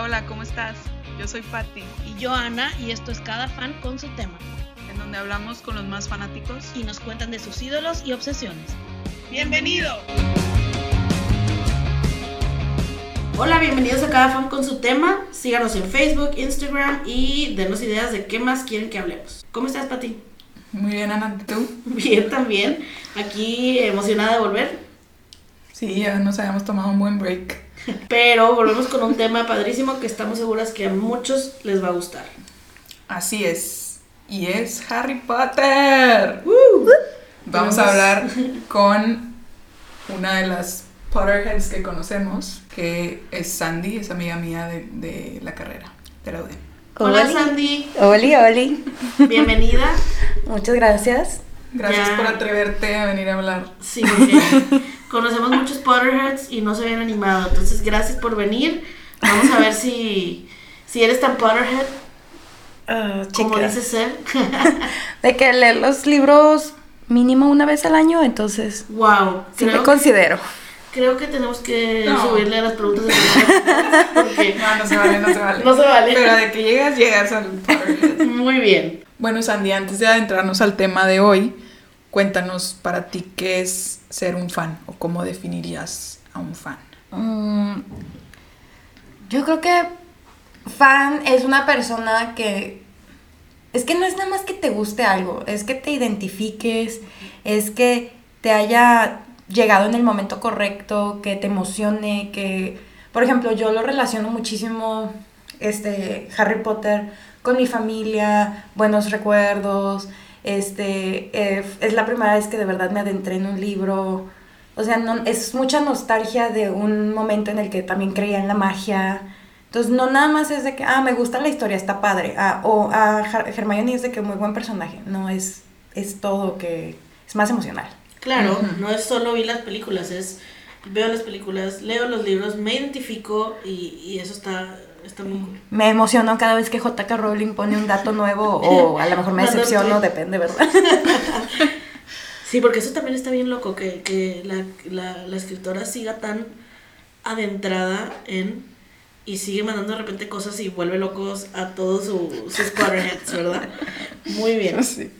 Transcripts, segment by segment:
Hola, hola, ¿cómo estás? Yo soy Patti, Y yo, Ana, y esto es Cada Fan con su tema. en donde hablamos con los más fanáticos. Y nos cuentan de sus ídolos y obsesiones. ¡Bienvenido! Hola, bienvenidos a Cada Fan con su tema. Síganos en Facebook, Instagram y denos ideas de qué más quieren que hablemos. ¿Cómo estás, Pati? Muy bien, Ana, ¿tú? Bien, también. Aquí emocionada de volver. Sí, ya nos habíamos tomado un buen break. Pero volvemos con un tema padrísimo que estamos seguras que a muchos les va a gustar. Así es. Y es Harry Potter. Vamos a hablar con una de las Potterheads que conocemos, que es Sandy, es amiga mía de, de la carrera, de la UDEM. Hola, Oli. Sandy. Oli, Oli. Bienvenida. Muchas gracias. Gracias Ya. por atreverte a venir a hablar. Sí, porque conocemos muchos Potterheads y no se habían animado. Entonces, gracias por venir. Vamos a ver si, si eres tan Potterhead Ah, como dices ser. De que leer los libros mínimo una vez al año, entonces wow. sí creo, me considero. creo que tenemos que No. subirle a las preguntas de porque No, no se vale, no se vale. no se vale. Pero de que llegas, llegas al Potterhead. Muy bien. Bueno, Sandy, antes de adentrarnos al tema de hoy, cuéntanos para ti qué es ser un fan o cómo definirías a un fan. Mm, yo creo que fan es una persona que... Es que no es nada más que te guste algo, es que te identifiques, es que te haya llegado en el momento correcto, que te emocione, que... Por ejemplo, yo lo relaciono muchísimo, este, Harry Potter, con mi familia, buenos recuerdos, este, eh, es la primera vez que de verdad me adentré en un libro, o sea, no, es mucha nostalgia de un momento en el que también creía en la magia. Entonces, no nada más es de que, ah, me gusta la historia, está padre. Ah, o ah, Hermione es de que muy buen personaje. No, es, es todo que es más emocional. Claro, Ujú. no es solo vi las películas, es veo las películas, leo los libros, me identifico y, y eso está, está muy cool. Me emociono cada vez que J.K. Rowling pone un dato nuevo o a lo mejor me decepciono, depende, ¿verdad? Sí, porque eso también está bien loco, que, que la, la, la escritora siga tan adentrada en y sigue mandando de repente cosas y vuelve locos a todos su- sus Potterheads, ¿verdad? Muy bien. Sí.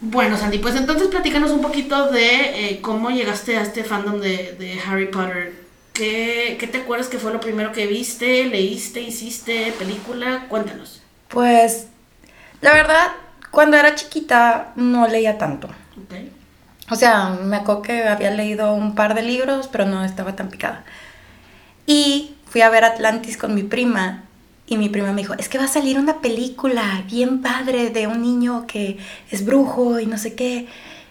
Bueno, Sandy, pues entonces platícanos un poquito de eh, cómo llegaste a este fandom de, de Harry Potter. ¿Qué, ¿Qué te acuerdas que fue lo primero que viste, leíste, hiciste, película? Cuéntanos. Pues, la verdad, cuando era chiquita no leía tanto. Ok. O sea, me acuerdo que había leído un par de libros, pero no estaba tan picada. Y fui a ver Atlantis con mi prima. Y mi prima me dijo, es que va a salir una película bien padre de un niño que es brujo y no sé qué.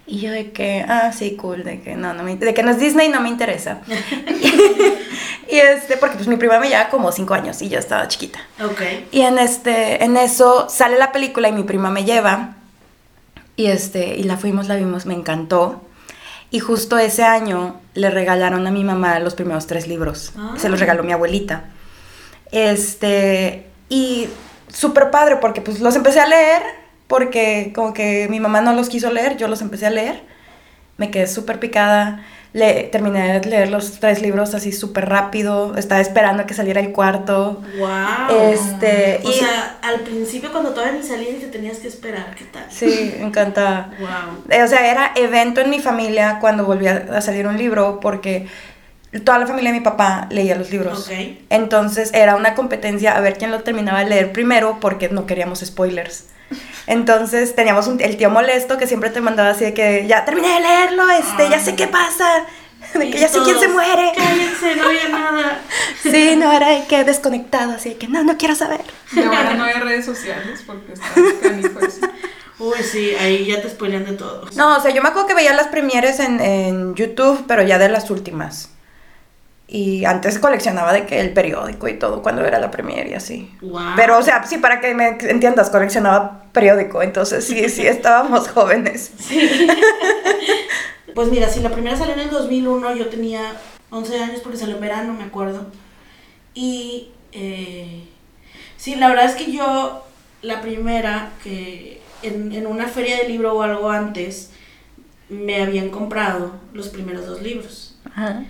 Y yo de que, ah, sí, cool, de que no, no me, de que no es Disney no me interesa. y este, porque pues mi prima me lleva como cinco años y yo estaba chiquita. Ok. Y en este, en eso sale la película y mi prima me lleva. Y este, y la fuimos, la vimos, me encantó. Y justo ese año le regalaron a mi mamá los primeros tres libros. Ah. Se los regaló mi abuelita. Este, y súper padre porque pues los empecé a leer porque como que mi mamá no los quiso leer, yo los empecé a leer. Me quedé súper picada. Le, terminé de leer los tres libros así súper rápido. Estaba esperando a que saliera el cuarto. Wow. Este, O y- sea, al principio cuando todavía ni salía te tenías que esperar, ¿qué tal? Sí, me encanta. Wow. Eh, O sea, era evento en mi familia cuando volvía a salir un libro porque toda la familia de mi papá leía los libros. Ok. Entonces era una competencia a ver quién lo terminaba de leer primero porque no queríamos spoilers. Entonces teníamos un- el tío molesto que siempre te mandaba así de que ya terminé de leerlo, este, ya sé qué pasa, de que Y ya sé quién se muere. Cállense, no había nada. Sí, no, era de que desconectado, así de que no, no quiero saber. Y ahora no hay redes sociales porque está canijo. Uy, sí, ahí ya te spoilean de todo. No, o sea, yo me acuerdo que veía las premieres en, en YouTube, pero ya de las últimas. Y antes coleccionaba de que el periódico y todo cuando era la premier y así. Wow. Pero, o sea, sí, para que me entiendas, coleccionaba periódico, entonces sí, sí, estábamos jóvenes. Pues mira, si la primera salió en el 2001, yo tenía 11 años porque salió en verano, me acuerdo. Y eh, sí, la verdad es que yo, la primera, que en, en una feria de libro o algo antes, me habían comprado los primeros dos libros. Ajá.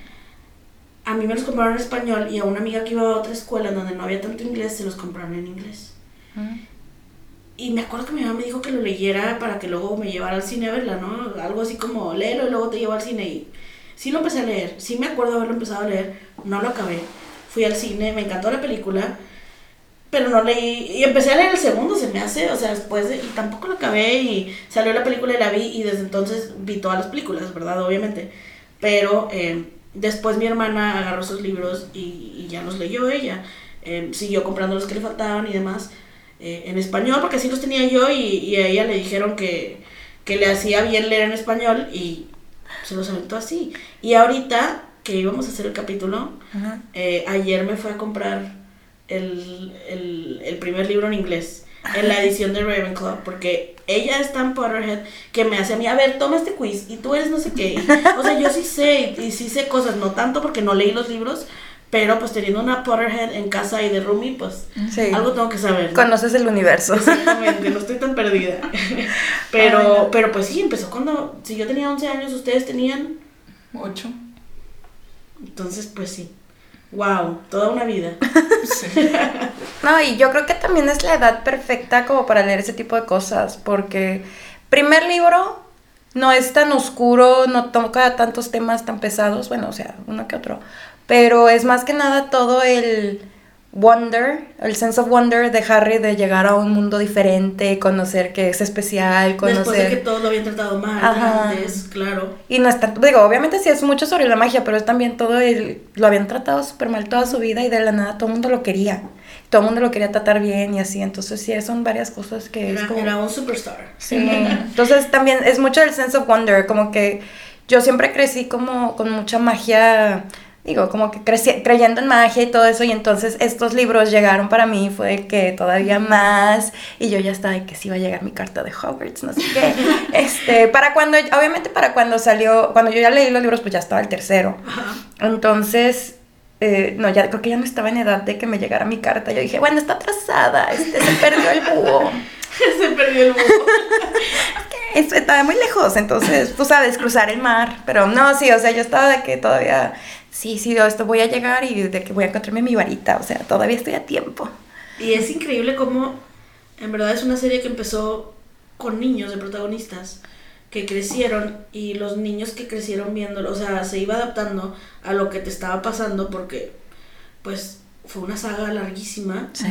A mí me los compraron en español y a una amiga que iba a otra escuela donde no había tanto inglés se los compraron en inglés. Y me acuerdo que mi mamá me dijo que lo leyera para que luego me llevara al cine a verla, ¿no? Algo así como léelo y luego te llevo al cine. Y sí lo empecé a leer, sí me acuerdo haberlo empezado a leer, no lo acabé. Fui al cine, me encantó la película, pero no leí. Y empecé a leer el segundo, se me hace, o sea, después de. Y tampoco lo acabé y salió la película y la vi y desde entonces vi todas las películas, ¿verdad? Obviamente. Pero eh, después mi hermana agarró sus libros y, y ya los leyó ella. Eh, siguió comprando los que le faltaban y demás. Eh, en español, porque así los tenía yo y, y, a ella le dijeron que, que le hacía bien leer en español y se los aventó así. Y ahorita que íbamos a hacer el capítulo, eh, ayer me fue a comprar el, el, el, primer libro en inglés, en la edición de Ravenclaw, porque ella es tan Potterhead que me hace a mí, a ver, toma este quiz y tú eres no sé qué. o sea, yo sí sé y sí sé cosas, no tanto porque no leí los libros, pero pues teniendo una Potterhead en casa y de roomie, pues sí. algo tengo que saber. ¿no? Conoces el universo. Exactamente, no estoy tan perdida. pero, Ay, pero pues sí, empezó cuando, si yo tenía 11 años, ustedes tenían... 8. Entonces, pues sí. Wow, toda una vida. No, y yo creo que también es la edad perfecta como para leer ese tipo de cosas, porque primer libro no es tan oscuro, no toca tantos temas tan pesados, bueno, o sea, uno que otro, pero es más que nada todo el wonder, el sense of wonder de Harry de llegar a un mundo diferente, conocer que es especial, conocer... Después de que todo lo habían tratado mal, Ajá. antes, claro. Y no es tanto, digo, obviamente sí es mucho sobre la magia, pero es también todo el... Lo habían tratado súper mal toda su vida y de la nada todo el mundo lo quería. Todo el mundo lo quería tratar bien y así, entonces sí, son varias cosas que era, es como... Era un superstar. Sí, entonces también es mucho el sense of wonder, como que yo siempre crecí como con mucha magia digo, como que creyendo en magia y todo eso, y entonces estos libros llegaron para mí, fue que todavía más, y yo ya estaba de que sí iba a llegar mi carta de Hogwarts, no sé qué, este, para cuando, obviamente para cuando salió, cuando yo ya leí los libros, pues ya estaba el tercero, entonces, eh, no, ya creo que ya no estaba en edad de que me llegara mi carta, yo dije, bueno, está atrasada, este, se perdió el búho. se perdió el búho. estaba muy lejos, entonces, tú sabes, cruzar el mar, pero no, sí, o sea, yo estaba de que todavía sí, sí, esto voy a llegar y de que voy a encontrarme mi varita, o sea, todavía estoy a tiempo. Y es increíble cómo, en verdad es una serie que empezó con niños de protagonistas que crecieron y los niños que crecieron viéndolo, o sea, se iba adaptando a lo que te estaba pasando porque, pues, fue una saga larguísima sí.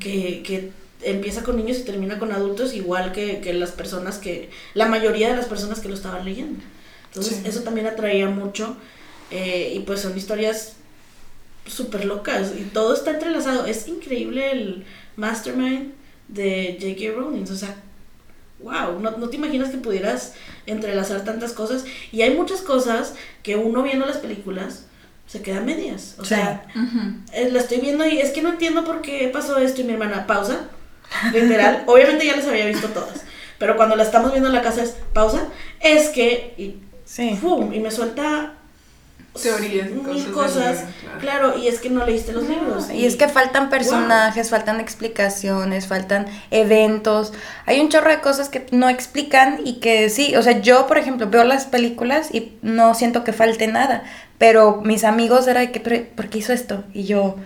que, que empieza con niños y termina con adultos, igual que, que, las personas que, la mayoría de las personas que lo estaban leyendo. Entonces, sí. eso también atraía mucho. Eh, y pues son historias súper locas y todo está entrelazado. Es increíble el mastermind de J.K. Rowling. O sea, wow, no, no, te imaginas que pudieras entrelazar tantas cosas. Y hay muchas cosas que uno viendo las películas se queda a medias. O sea, uh -huh. la estoy viendo y es que no entiendo por qué pasó esto. Y mi hermana, pausa, literal. Obviamente ya las había visto todas. Pero cuando la estamos viendo en la casa es pausa. Es que. Y, sí. ¡pum! y me suelta teorías mil cosas, cosas claro. claro. y es que no leíste los no, libros y, y, es que faltan personajes wow. faltan explicaciones faltan eventos hay un chorro de cosas que no explican y que sí o sea yo por ejemplo veo las películas y no siento que falte nada pero mis amigos era de que ¿por qué hizo esto? y yo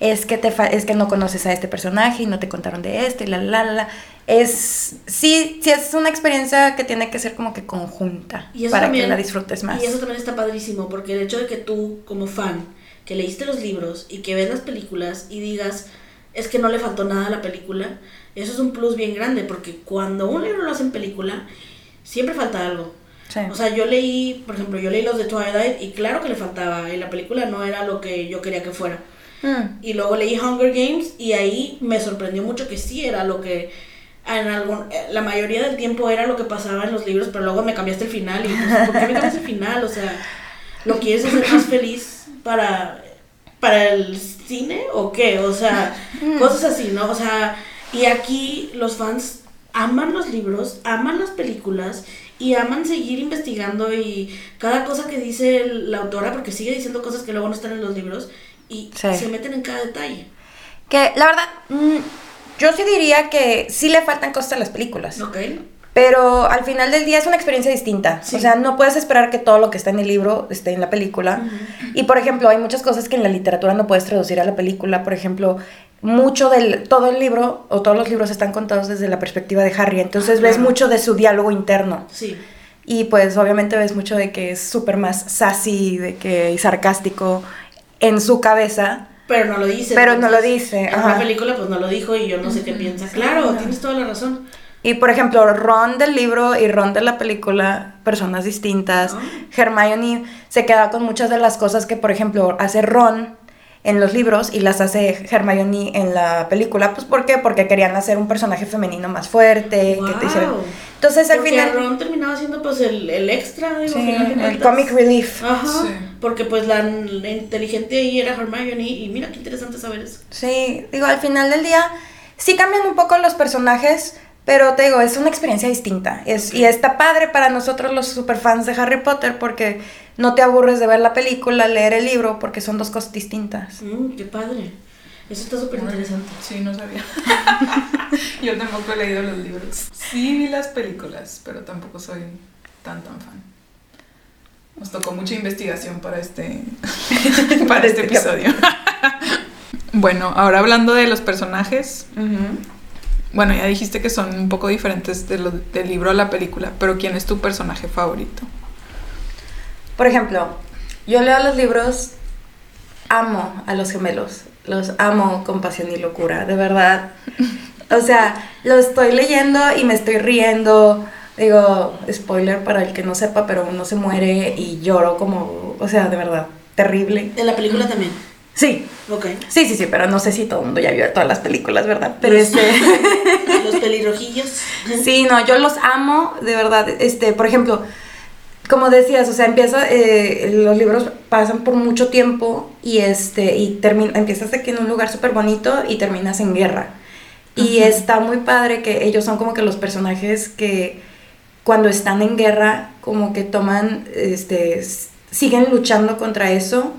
es que te es que no conoces a este personaje y no te contaron de este y la la la es sí sí es una experiencia que tiene que ser como que conjunta para también, que la disfrutes más. Y eso también está padrísimo porque el hecho de que tú como fan que leíste los libros y que ves las películas y digas es que no le faltó nada a la película eso es un plus bien grande porque cuando un libro lo hacen película siempre falta algo. Sí. o sea yo leí por ejemplo yo leí los de Twilight y claro que le faltaba y la película no era lo que yo quería que fuera Mm. Y luego leí Hunger Games y ahí me sorprendió mucho que sí era lo que en algún, la mayoría del tiempo era lo que pasaba en los libros, pero luego me cambiaste el final y pues, ¿por qué me cambiaste el final? O sea, ¿lo quieres hacer más feliz para, para el cine o qué? O sea, Mm. cosas así, ¿no? O sea, y aquí los fans aman los libros, aman las películas y aman seguir investigando y cada cosa que dice la autora, porque sigue diciendo cosas que luego no están en los libros, y Sí. se meten en cada detalle. que la verdad mm, yo sí diría que sí le faltan cosas a las películas ¿Ok? Pero al final del día es una experiencia distinta. Sí. O sea, no puedes esperar que todo lo que está en el libro esté en la película. Y por ejemplo, hay muchas cosas que en la literatura no puedes traducir a la película. Por ejemplo, mucho del todo el libro o todos los libros están contados desde la perspectiva de Harry. Entonces Ah, ves claro. mucho de su diálogo interno. Sí. Y pues obviamente ves mucho de que es súper más sassy, de que y sarcástico en su cabeza. Pero no lo dice. Pero no lo entonces, dice, En ajá. la película pues no lo dijo y yo no sé qué piensa. Claro, tienes toda la razón. Y por ejemplo, Ron del libro y Ron de la película, personas distintas. Ah. Hermione se queda con muchas de las cosas que, por ejemplo, hace Ron en los libros y las hace Hermione en la película. Pues ¿por qué? Porque querían hacer un personaje femenino más fuerte. Que te Wow. Entonces al Porque final... Ron terminaba siendo pues el, el extra, digo, Sí, el cuentas. comic relief. Ajá, Sí. Porque pues la, la inteligente ahí era Hermione y mira qué interesante saber eso. Sí, digo, al final del día sí cambian un poco los personajes, pero te digo, es una experiencia distinta. Es, y está padre para nosotros los superfans de Harry Potter porque no te aburres de ver la película, leer el libro, porque son dos cosas distintas. Mm, qué padre. Eso está súper interesante. Sí, no sabía. Yo tampoco he leído los libros. Sí vi las películas, pero tampoco soy tan tan fan. Nos tocó mucha investigación para este, para este episodio. bueno, ahora hablando de los personajes, bueno, ya dijiste que son un poco diferentes de lo- del libro a la película, pero ¿quién es tu personaje favorito? Por ejemplo, yo leo los libros, amo a los gemelos, los amo con pasión y locura, de verdad. O sea, lo estoy leyendo y me estoy riendo. Digo, spoiler para el que no sepa, pero uno se muere y lloro como, o sea, de verdad, terrible. En la película también. Sí, Ok. sí, sí, sí, pero no sé si todo el mundo ya vio todas las películas, ¿verdad? Pero Los- este... Los pelirrojillos. Sí, no, yo los amo, de verdad. Este, por ejemplo, como decías, o sea, empieza, eh, los libros pasan por mucho tiempo y este, y termina, empiezas que en un lugar súper bonito y terminas en guerra. Y está muy padre que ellos son como que los personajes que cuando están en guerra, como que toman, este, siguen luchando contra eso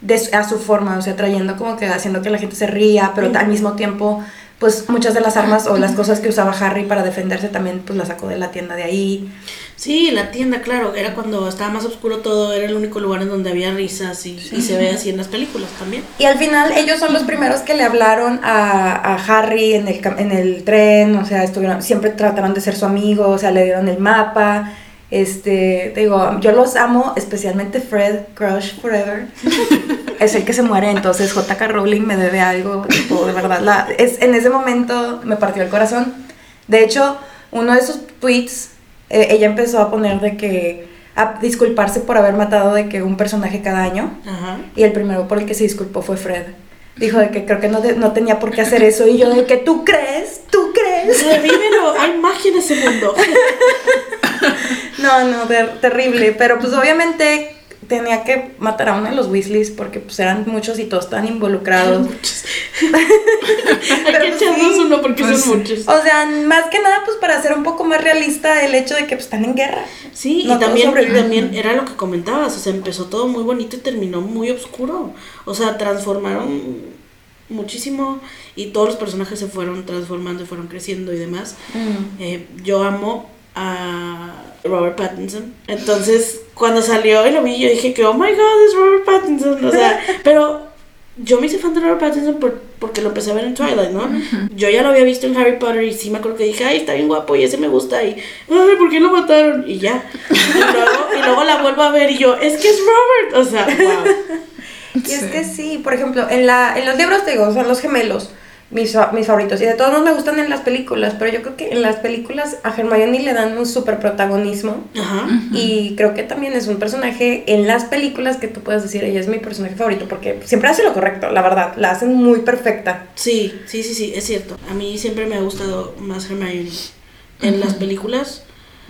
de a su forma, o sea, trayendo como que haciendo que la gente se ría, pero al mismo tiempo, pues muchas de las armas o las cosas que usaba Harry para defenderse también, pues las sacó de la tienda de ahí. Sí, la tienda, claro. Era cuando estaba más oscuro todo. Era el único lugar en donde había risas y, y se ve así en las películas también. Y al final ellos son los primeros que le hablaron a, a Harry en el, cam- en el tren, o sea, estuvieron, siempre trataron de ser su amigo, o sea, le dieron el mapa. Este, te digo, yo los amo, especialmente Fred, Crush Forever. es el que se muere, entonces JK Rowling me debe algo, tipo, de verdad, la, es, en ese momento me partió el corazón. De hecho, uno de sus tweets, eh, ella empezó a poner de que, a disculparse por haber matado de que un personaje cada año. Ajá. Y el primero por el que se disculpó fue Fred. Dijo de que creo que no, de- no tenía por qué hacer eso. Y yo de que tú crees, tú crees. Revívelo, hay magia en ese mundo. No, no, ter- terrible. Pero pues obviamente tenía que matar a uno de los Weasleys porque pues eran muchos y todos estaban involucrados. Hay Pero que pues, echarnos sí. uno porque Pues, son muchos. O sea, más que nada pues para hacer un poco más realista el hecho de que pues, están en guerra. Sí, No y también, y sobreviven. también era lo que comentabas, o sea, empezó todo muy bonito y terminó muy oscuro. O sea, transformaron muchísimo y todos los personajes se fueron transformando y fueron creciendo y demás. Eh, yo amo a Robert Pattinson. Entonces, cuando salió y lo vi, yo dije que, oh my god, es Robert Pattinson. O sea, pero yo me hice fan de Robert Pattinson por- porque lo empecé a ver en Twilight, ¿no? Yo ya lo había visto en Harry Potter y sí me acuerdo que dije, ay, está bien guapo y ese me gusta y, ay, ¿por qué lo mataron? Y ya. Y luego, y luego la vuelvo a ver y yo, es que es Robert. O sea, wow. Y es que sí, por ejemplo, en, la, en los libros te digo, son los gemelos, mis, fa- mis favoritos. Y de todos modos me gustan en las películas, pero yo creo que en las películas a Hermione le dan un súper protagonismo. Ajá. Y creo que también es un personaje en las películas que tú puedes decir, ella es mi personaje favorito, porque siempre hace lo correcto, la verdad, la hacen muy perfecta. Sí, sí, sí, sí, es cierto. A mí siempre me ha gustado más Hermione. En las películas,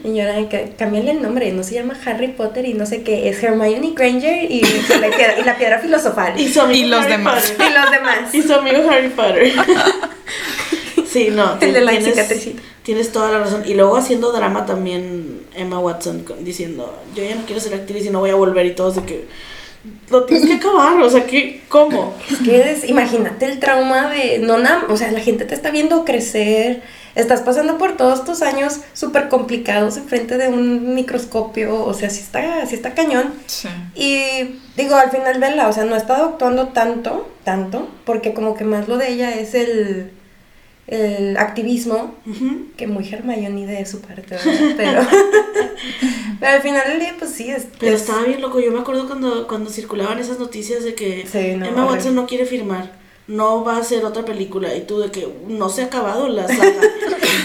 Y yo era de que cambiarle el nombre, no se llama Harry Potter y no sé qué, es Hermione Granger y la piedra, y la piedra filosofal. y Y, su amigo Y los Harry demás. Potter. los demás. Y su amigo Harry Potter. sí, no. El de la tienes- cicatricita. Tienes toda la razón. Y luego haciendo drama también Emma Watson diciendo, yo ya no quiero ser actriz y no voy a volver y todos de que lo tienes que acabar, o sea, que ¿cómo? Es que es- imagínate el trauma de, no nada, o sea, la gente te está viendo crecer, estás pasando por todos tus años súper complicados enfrente de un microscopio, o sea, sí está, sí está cañón. Sí. Y digo, al final de la, o sea, no he estado actuando tanto, tanto, porque como que más lo de ella es el, el activismo, que muy Hermione de su parte, ¿verdad? Pero, pero al final del día, pues sí, es... Pero es- estaba bien loco. Yo me acuerdo cuando, cuando circulaban esas noticias de que Sí, no, Emma. Watson no quiere firmar. No va a hacer otra película. Y tú de que no se ha acabado la saga.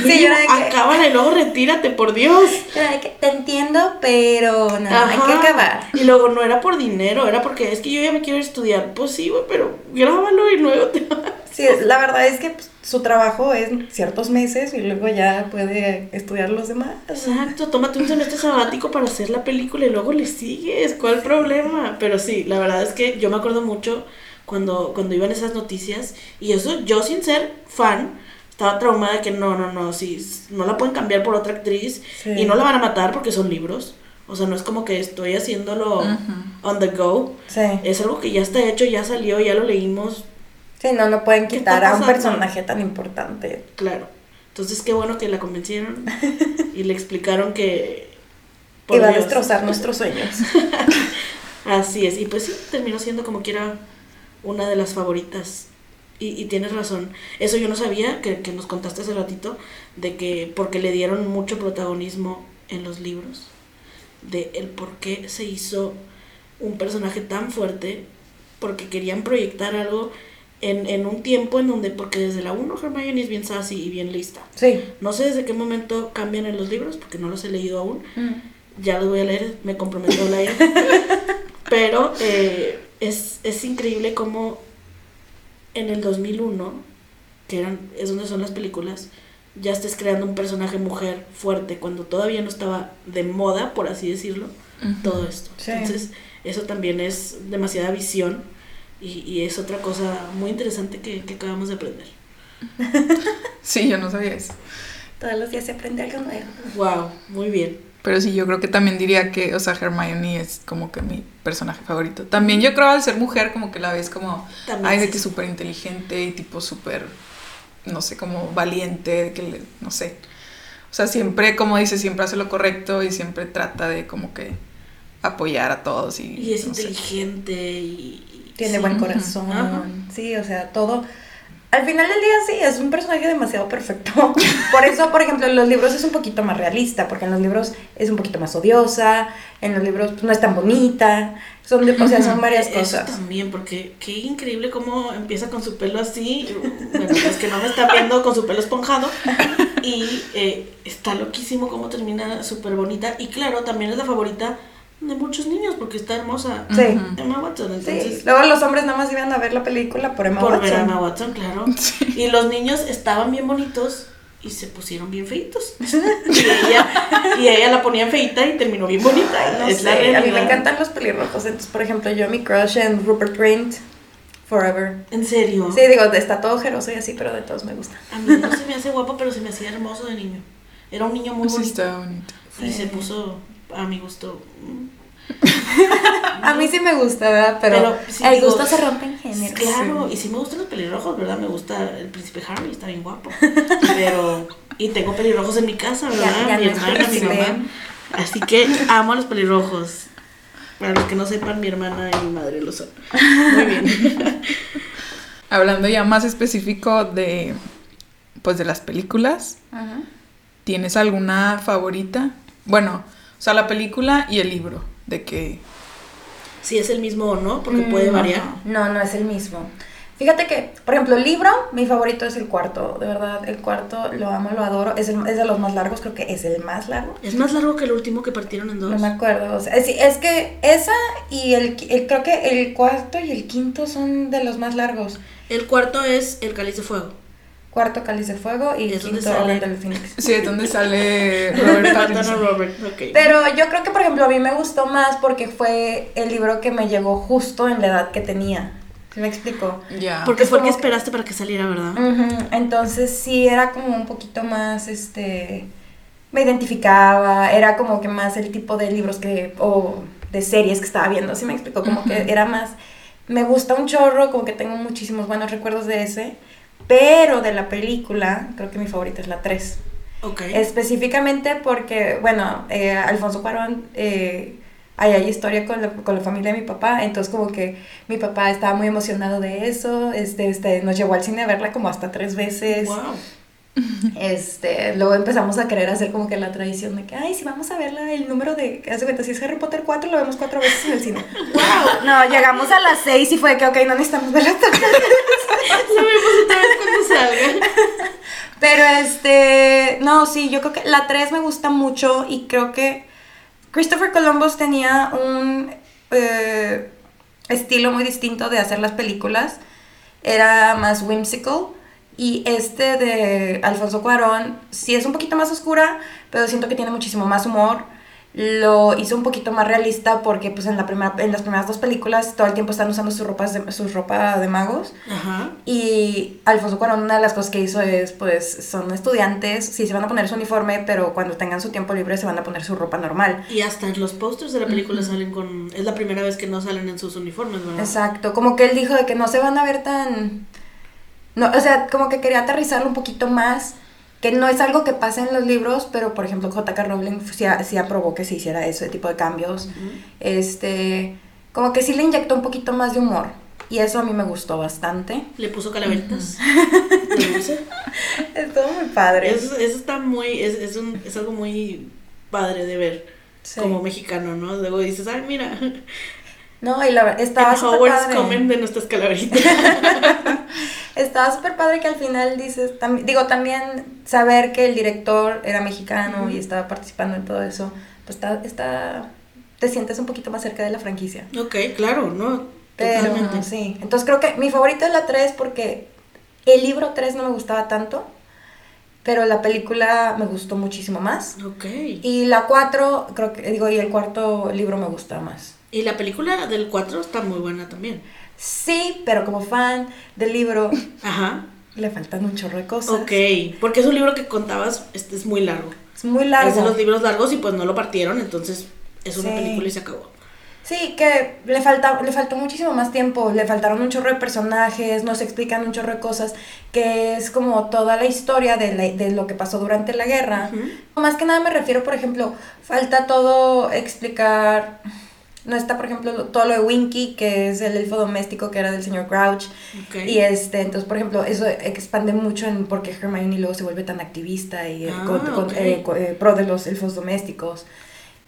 Sí, yo que- Acábala y luego retírate, por Dios. Que te entiendo, pero no, hay que acabar. Y luego no era por dinero, era porque es que yo ya me quiero estudiar. Pues sí, güey, pero grábalo y luego te vas. Sí, la verdad es que pues, su trabajo es ciertos meses y luego ya puede estudiar los demás. Exacto, tómate un semestre sabático para hacer la película y luego le sigues. ¿Cuál problema? Pero sí, la verdad es que yo me acuerdo mucho cuando, cuando iban esas noticias y eso, yo sin ser fan, estaba traumada de que no, no, no, sí, no la pueden cambiar por otra actriz Sí. y no la van a matar porque son libros. O sea, no es como que estoy haciéndolo Ujú. on the go. Sí. Es algo que ya está hecho, ya salió, ya lo leímos, Sí, no, no pueden ¿Qué quitar a un personaje tan importante. claro. Entonces, qué bueno que la convencieron y le explicaron que... Que va a Dios. destrozar nuestros sueños. Así es, y pues sí, terminó siendo como quiera una de las favoritas. Y, y tienes razón, eso yo no sabía, que, que nos contaste hace ratito, de que porque le dieron mucho protagonismo en los libros, de el por qué se hizo un personaje tan fuerte, porque querían proyectar algo en, en un tiempo en donde, porque desde la 1 Hermione es bien sassy y bien lista. Sí. No sé desde qué momento cambian en los libros, porque no los he leído aún, ya los voy a leer, me comprometo a leer. Pero eh, es, es increíble cómo en el 2001, que eran, es donde son las películas, ya estés creando un personaje mujer fuerte cuando todavía no estaba de moda, por así decirlo, todo esto. Sí. Entonces, eso también es demasiada visión y, y es otra cosa muy interesante que, que acabamos de aprender. Sí, yo no sabía eso. Todos los días se aprende algo nuevo. Wow, muy bien. Pero sí, yo creo que también diría que, o sea, Hermione es como que mi personaje favorito. También yo creo al ser mujer como que la ves como, También ay, de sí. que súper inteligente y tipo súper, no sé, como valiente, de que, le- no sé. O sea, siempre, como dice, siempre hace lo correcto y siempre trata de como que apoyar a todos y... Y es no inteligente y... y- Tiene sí. buen corazón. Ajá. Sí, o sea, todo. Al final del día sí, es un personaje demasiado perfecto. Por eso, por ejemplo, en los libros es un poquito más realista, porque en los libros es un poquito más odiosa, en los libros pues, no es tan bonita, son, de- o sea, son varias Eso cosas. también, porque qué increíble cómo empieza con su pelo así. Bueno, los que no me están viendo con su pelo esponjado. Y eh, está loquísimo cómo termina súper bonita. Y claro, también es la favorita de muchos niños porque está hermosa. Sí. Emma Watson, Sí, entonces. luego los hombres nada más iban a ver la película por Emma por Watson. ver a Emma Watson, claro. Y los niños estaban bien bonitos y se pusieron bien feitos. Y ella, y ella la ponían feita y terminó bien bonita. No es la sé, a mí me encantan los pelirrojos. Entonces, por ejemplo, yo mi crush en Rupert Grint, Forever. En serio. Sí, digo, está todo ojeroso y así, pero de todos me gusta. A mí no se me hace guapo, pero se me hacía hermoso de niño. Era un niño muy Sí, bonito. bonito. Y Sí. se puso a mi gusto. A mí sí me gusta, ¿verdad? Pero, Pero, sí, el digo, gusto se rompe en género. Claro, y sí me gustan los pelirrojos, ¿verdad? Me gusta el príncipe Harry, está bien guapo. Pero, y tengo pelirrojos en mi casa, ¿verdad? ya mi no hermana, mi mamá. Así que amo a los pelirrojos. Para los que no sepan, mi hermana y mi madre lo son. Muy bien. Hablando ya más específico de, pues, de las películas, Ajá. ¿tienes alguna favorita? Bueno, o sea, la película y el libro, de que... Si es el mismo o no, porque puede Mm, variar. No, no es el mismo. Fíjate que, por ejemplo, el libro, mi favorito es el cuarto. De verdad, el cuarto lo amo, lo adoro. Es, el- es de los más largos, creo que es el más largo. Es más largo que el último que partieron en dos. No me acuerdo. O sea, es, es que esa y el, el- creo que el cuarto y el quinto son de los más largos. El cuarto es el cáliz de fuego. Cuarto Cáliz de Fuego y Es quinto Orden del Phoenix. Sí, es donde sale Robert Pattinson. Robert. Pero yo creo que, por ejemplo, a mí me gustó más porque fue el libro que me llegó justo en la edad que tenía. ¿Sí me explico? Ya. Porque es fue el que esperaste para que saliera, ¿verdad? Entonces sí era como un poquito más, este, me identificaba, era como que más el tipo de libros que, o de series que estaba viendo, ¿sí me explico? Como que era más, me gusta un chorro, como que tengo muchísimos buenos recuerdos de ese, Pero de la película, creo que mi favorita es la 3. Ok. Específicamente porque, bueno, eh, Alfonso Cuarón, eh, ahí hay historia con la, con la familia de mi papá, entonces como que mi papá estaba muy emocionado de eso, este, este, nos llevó al cine a verla como hasta tres veces. Wow. Este, luego empezamos a querer hacer como que la tradición de que, ay, si vamos a verla, el número de, hace cuenta, si es Harry Potter 4, lo vemos cuatro veces en el cine. Wow. No, llegamos a las 6 y fue que, ok, no necesitamos verla vez. Lo vemos otra vez cuando salga. Pero este, no, sí, yo creo que la 3 me gusta mucho y creo que Christopher Columbus tenía un eh, estilo muy distinto de hacer las películas. Era más whimsical. Y este de Alfonso Cuarón sí es un poquito más oscura, pero siento que tiene muchísimo más humor. Lo hizo un poquito más realista porque pues en, la primera, en las primeras dos películas todo el tiempo están usando sus ropas de, su ropa de magos. Ajá. Y Alfonso Cuarón, una de las cosas que hizo es, pues, son estudiantes, sí se van a poner su uniforme, pero cuando tengan su tiempo libre se van a poner su ropa normal. Y hasta en los pósters de la película salen con. Es la primera vez que no salen en sus uniformes, ¿verdad? Exacto, como que él dijo de que no se van a ver tan... No, o sea, como que quería aterrizarlo un poquito más, que no es algo que pasa en los libros, pero por ejemplo J.K. Rowling sí, sí aprobó que se hiciera ese tipo de cambios. Este, como que sí le inyectó un poquito más de humor. Y eso a mí me gustó bastante. Le puso calaveritas. Estuvo muy padre. Eso, eso está muy. Es, es, un, es algo muy padre de ver Sí. como mexicano, ¿no? Luego dices, ay, mira. No, y la verdad, estaba en padre. comen de nuestras calaveritas. Estaba súper padre que al final dices, tam- digo, también saber que el director era mexicano y estaba participando en todo eso, pues está, está, te sientes un poquito más cerca de la franquicia. ok, claro, ¿no? Pero Totalmente. sí, entonces creo que mi favorita es la 3 porque el libro 3 no me gustaba tanto, pero la película me gustó muchísimo más. Ok. Y la 4, creo que, digo, y el cuarto libro me gusta más. Y la película del 4 está muy buena también. Sí, pero como fan del libro, Ajá. le faltan un chorro de cosas. Ok. Porque es un libro que contabas, este es muy largo. Es muy largo. Es de los libros largos y pues no lo partieron, entonces es una Sí. película y se acabó. Sí, que le, falta, le faltó muchísimo más tiempo, le faltaron un chorro de personajes, nos explican un chorro de cosas, que es como toda la historia de, la- de lo que pasó durante la guerra. Más que nada me refiero, por ejemplo, falta todo explicar, no está, por ejemplo, lo- todo lo de Winky, que es el elfo doméstico que era del señor Crouch. Y este, entonces, por ejemplo, eso expande mucho en por qué Hermione luego se vuelve tan activista y eh, Ah, con- con- ok. eh, eh, pro de los elfos domésticos.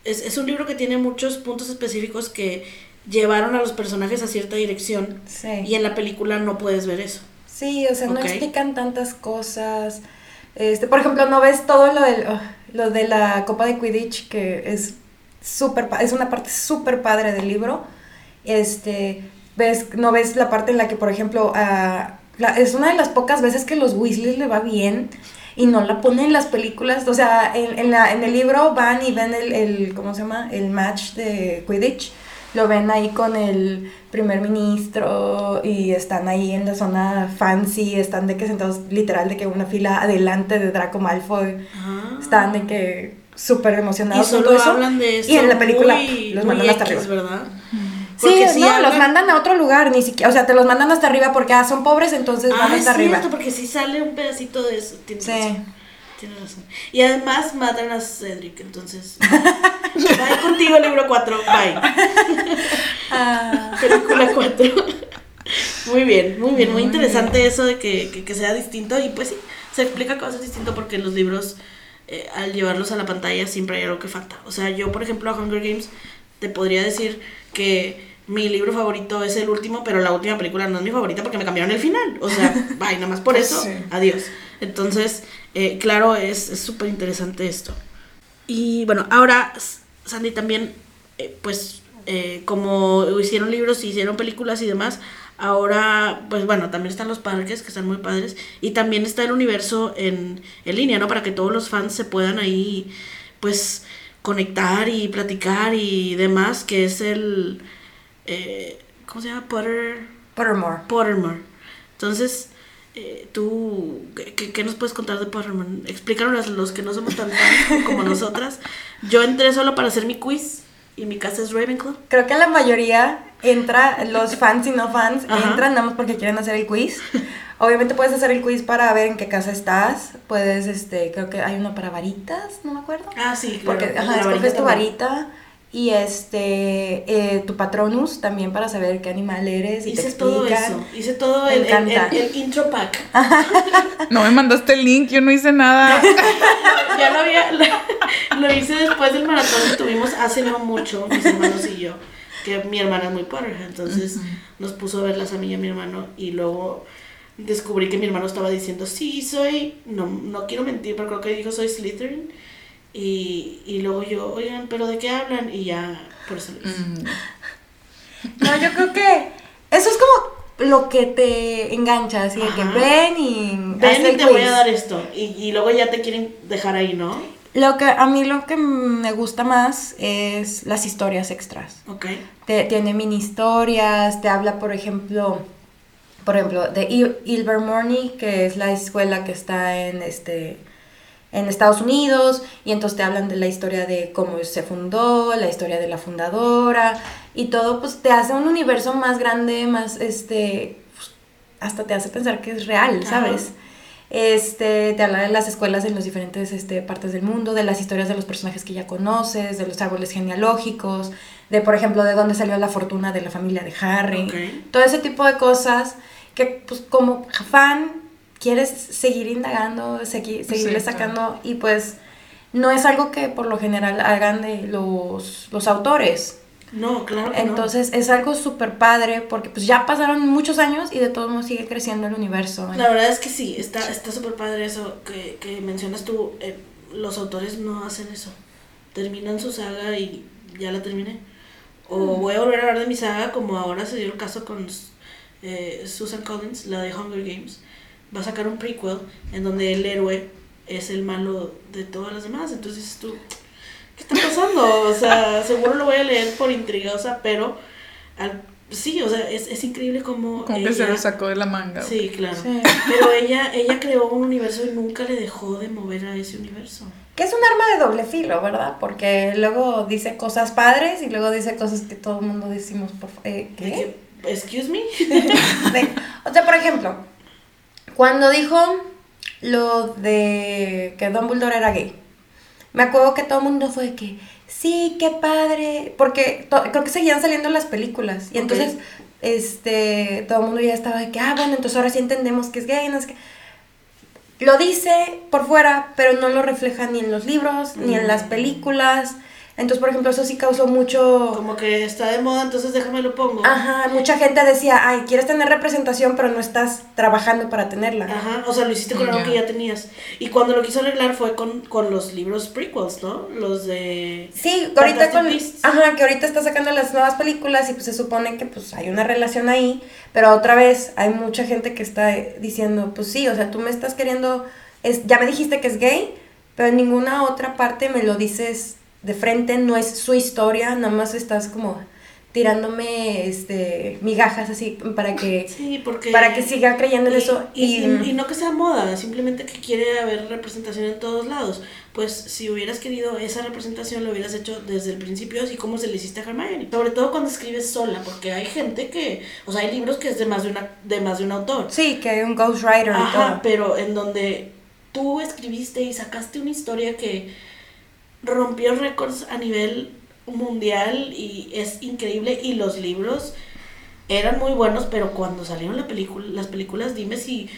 Es, es un libro que tiene muchos puntos específicos que llevaron a los personajes a cierta dirección Sí. y en la película no puedes ver eso. Sí, o sea, no explican tantas cosas. Este, por ejemplo, no ves todo lo, del, oh, lo de la Copa de Quidditch, que es súper, es una parte súper padre del libro. Este, ves, no ves la parte en la que, por ejemplo, a- la- es una de las pocas veces que los Weasley le va bien y no la ponen en las películas. O sea, en, en la, en el libro van y ven el, el, ¿cómo se llama? El match de Quidditch. Lo ven ahí con el primer ministro y están ahí en la zona fancy, están de que sentados literal de que una fila adelante de Draco Malfoy. Ah. Están de que súper y emocionados con solo todo eso. hablan de eso y en la película muy, los mandan hasta X, arriba. ¿verdad? Sí, no, sí los mandan a otro lugar, ni siquiera, o sea, te los mandan hasta arriba porque ah, son pobres, entonces van Ah, es hasta arriba. cierto, porque sí sale un pedacito de eso. Tienes Sí. razón. Tienes razón. Y además matan a Cedric, entonces. Bye contigo, libro 4. Bye. Ah, Película 4. Muy bien, muy bien, muy interesante eso de que, que, que sea distinto y pues sí, se explica cosas distinto porque en los libros eh, al llevarlos a la pantalla siempre hay algo que falta. O sea, yo por ejemplo a Hunger Games te podría decir que mi libro favorito es el último, pero la última película no es mi favorita porque me cambiaron el final. O sea, bye, nada más por eso, Sí. adiós. Entonces, eh, claro, es es súper interesante esto. Y bueno, ahora, Sandy, también, eh, pues, eh, como hicieron libros y hicieron películas y demás, ahora, pues bueno, también están los parques, que están muy padres, y también está el universo en, en línea, ¿no? Para que todos los fans se puedan ahí, pues, conectar y platicar y demás, que es el, eh, ¿cómo se llama? Potter... Pottermore. Pottermore. Entonces, eh, tú, ¿qué, qué- nos puedes contar de Pottermore? Explícanos los que no somos tan fans como nosotras. Yo entré solo para hacer mi quiz y mi casa es Ravenclaw. Creo que la mayoría entra, los fans y no fans, Ajá. entran nada más porque quieren hacer el quiz. Obviamente puedes hacer el quiz para ver en qué casa estás. Puedes, este, creo que hay uno para varitas, no me acuerdo. Ah, sí, claro. Porque, ajá, escoges tu varita y este, eh, tu patronus también para saber qué animal eres y te Hice todo explican. eso. Hice todo el, el, encanta. el- el intro pack. No me mandaste el link, yo no hice nada. Ya lo había. Lo, lo hice después del maratón que tuvimos hace no mucho, mis hermanos y yo. Que mi hermana es muy Potterhead. Entonces nos puso a verlas a mí y a mi hermano. Y luego descubrí que mi hermano estaba diciendo: Sí, soy. No, no quiero mentir, pero creo que dijo: Soy Slytherin. Y, y luego yo, oigan, ¿pero de qué hablan? Y ya, por eso lo hice. Mm, No, yo creo que eso es como lo que te engancha, así de que ven y Ven y te voy a dar esto. Y, y luego ya te quieren dejar ahí, ¿no? Lo que a mí lo que me gusta más es las historias extras. Ok. Te, tiene mini historias, te habla, por ejemplo, por ejemplo, de Il- Ilvermorny, que es la escuela que está en este en Estados Unidos, y entonces te hablan de la historia de cómo se fundó, la historia de la fundadora, y todo pues te hace un universo más grande, más este pues, hasta te hace pensar que es real, Ajá. Este, te habla de las escuelas en las diferentes este, partes del mundo, de las historias de los personajes que ya conoces, de los árboles genealógicos, de por ejemplo de dónde salió la fortuna de la familia de Harry, todo ese tipo de cosas que pues como fan quieres seguir indagando, segui- seguirle Sí, sacando y pues no es algo que por lo general hagan de los, los autores. No, claro que no. Entonces es algo súper padre porque pues ya pasaron muchos años y de todos modos sigue creciendo el universo. La verdad es que sí, está está súper padre eso que, que mencionas tú. eh, los autores no hacen eso. Terminan su saga y ya la terminé. O voy a volver a hablar de mi saga como ahora se dio el caso con eh, Susan Collins, la de Hunger Games. Va a sacar un prequel en donde el héroe es el malo de todas las demás. Entonces tú, ¿qué está pasando? O sea, seguro lo voy a leer por sea, pero al- sí, o sea, es, es increíble como... Como que se ella- lo sacó de la manga. Sí, claro. Sí. Pero ella, ella creó un universo y nunca le dejó de mover a ese universo. Que es un arma de doble filo, ¿verdad? Porque luego dice cosas padres y luego dice cosas que todo el mundo decimos, por fa- eh, ¿qué? Excuse me. O sea, por ejemplo, cuando dijo lo de que Dumbledore era gay, me acuerdo que todo el mundo fue de que, sí, qué padre, porque creo que seguían saliendo las películas y entonces este, todo el mundo ya estaba de que, ah, bueno, entonces ahora sí entendemos que es gay, no es que... Lo dice por fuera, pero no lo refleja ni en los libros, ni en las Mm. películas. Entonces, por ejemplo, eso sí causó mucho... Como que está de moda, entonces déjame lo pongo. Ajá, mucha gente decía, ay, quieres tener representación, pero no estás trabajando para tenerla. Ajá, o sea, lo hiciste con algo Ya. que ya tenías. Y cuando lo quiso arreglar fue con, con los libros prequels, ¿no? Los de... Sí, que ahorita con, Beasts. ajá, que ahorita está sacando las nuevas películas y pues se supone que pues hay una relación ahí, pero otra vez hay mucha gente que está diciendo, pues sí, o sea, tú me estás queriendo, es, ya me dijiste que es gay, pero en ninguna otra parte me lo dices de frente, no es su historia, nada más estás como tirándome este migajas así para que Sí, porque... para que siga creyendo en y, eso Y, y, no que sea moda, simplemente que quiere haber representación en todos lados. Pues si hubieras querido esa representación, lo hubieras hecho desde el principio, así como se le hiciste a Hermione. Sobre todo cuando escribes sola, porque hay gente que, o sea, hay libros que es de más de, una, de, más de un autor. sí, que hay un ghostwriter y Ajá, todo. pero en donde tú escribiste y sacaste una historia que rompió récords a nivel mundial y es increíble y los libros eran muy buenos, pero cuando salieron la película, las películas, dime si,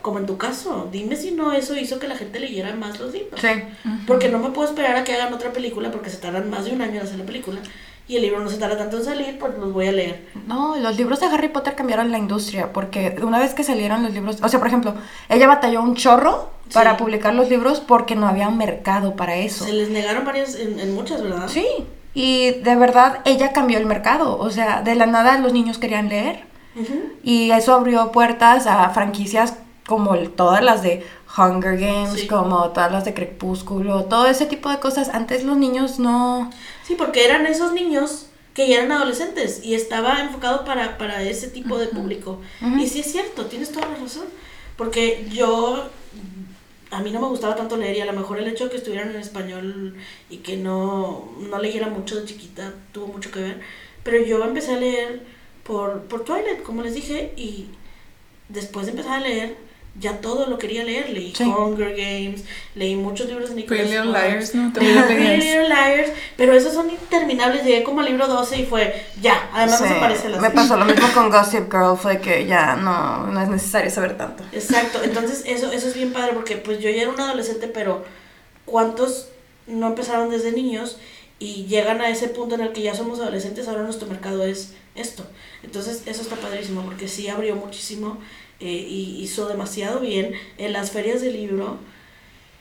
como en tu caso, dime si no eso hizo que la gente leyera más los libros. Sí. Porque no me puedo esperar a que hagan otra película porque se tardan más de un año en hacer la película y el libro no se tarda tanto en salir, pues los voy a leer. No, los libros de Harry Potter cambiaron la industria porque una vez que salieron los libros, o sea, por ejemplo, ella batalló un chorro para publicar los libros porque no había un mercado para eso. Se les negaron varias, en, en muchas, ¿verdad? Sí, y de verdad ella cambió el mercado, o sea, de la nada los niños querían leer y eso abrió puertas a franquicias como todas las de Hunger Games, Sí. como todas las de Crepúsculo, todo ese tipo de cosas. Antes los niños no... Sí, porque eran esos niños que ya eran adolescentes y estaba enfocado para, para ese tipo de público. Y sí es cierto, tienes toda la razón. Porque yo, a mí no me gustaba tanto leer y a lo mejor el hecho de que estuvieran en español y que no, no leyera mucho de chiquita tuvo mucho que ver. Pero yo empecé a leer por, por Twilight, como les dije, y después de empezar a leer, ya todo lo quería leer. Leí Sí. Hunger Games, leí muchos libros de Nicholas Pretty Little. Liars, ¿no? Pretty. Little Liars, pero esos son interminables. Llegué como al libro 12 y fue, ya, además no Sí, se parece me pasó lo mismo con Gossip Girl, fue que ya no, no es necesario saber tanto. Exacto, entonces eso, eso es bien padre porque pues yo ya era un adolescente, pero ¿cuántos no empezaron desde niños y llegan a ese punto en el que ya somos adolescentes, ahora nuestro mercado es esto? Entonces eso está padrísimo porque sí abrió muchísimo eh, y hizo demasiado bien. En las ferias de libro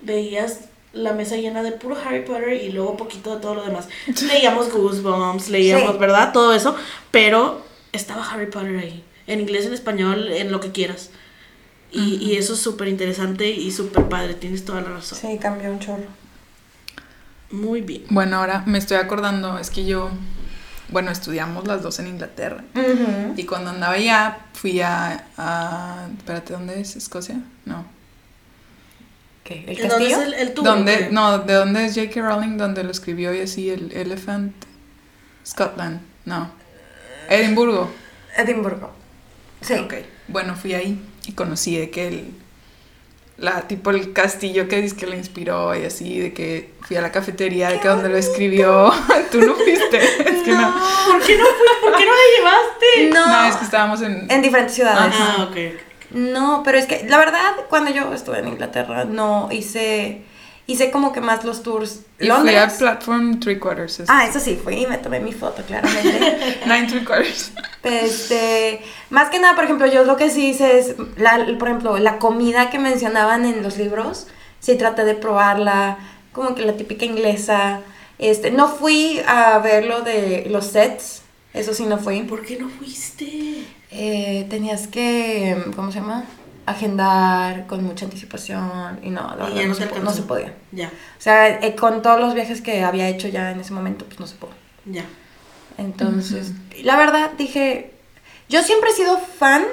veías la mesa llena de puro Harry Potter y luego poquito de todo lo demás. Leíamos Goosebumps, leíamos, Sí. ¿verdad? Todo eso, pero estaba Harry Potter ahí, en inglés, en español, en lo que quieras. Y, y eso es súper interesante y súper padre, tienes toda la razón. Sí, cambió un chorro. Muy bien. Bueno, ahora me estoy acordando, es que yo, bueno, estudiamos las dos en Inglaterra. Y cuando andaba allá, fui a, a- espérate, ¿dónde es? ¿Escocia? No. ¿Qué? ¿El ¿De dónde es castillo? el, el tour? ¿Dónde, o qué? no, ¿de dónde es J.K. Rowling? Donde lo escribió y así, el Elephant, Scotland, no. Edimburgo. Edimburgo. Sí. Ok. Bueno, fui ahí y conocí de que el, la, tipo el castillo que dice que le inspiró y así, de que fui a la cafetería, de que donde lo escribió. Tú no fuiste, es que no. ¿Por qué no fui? ¿Por qué no la llevaste? No, No, es que estábamos en... en diferentes ciudades. Ah, ok. No, pero es que la verdad, cuando yo estuve en Inglaterra, no hice, hice como que más los tours. y fui a Londres. Platform Three Quarters. Ah, eso sí, fui y me tomé mi foto, claramente. Nine Three Quarters. Este, más que nada, por ejemplo, yo lo que sí hice es, la, por ejemplo, la comida que mencionaban en los libros, sí traté de probarla, como que la típica inglesa. Este, no fui a ver lo de los sets, eso sí no fui. ¿Por qué no fuiste? Eh, tenías que, ¿cómo se llama? Agendar con mucha anticipación y no, la Y verdad no, se, no se podía. Ya, O sea, eh, con todos los viajes que había hecho ya en ese momento, pues no se pudo. ya. Entonces, la verdad dije, yo siempre he sido fan,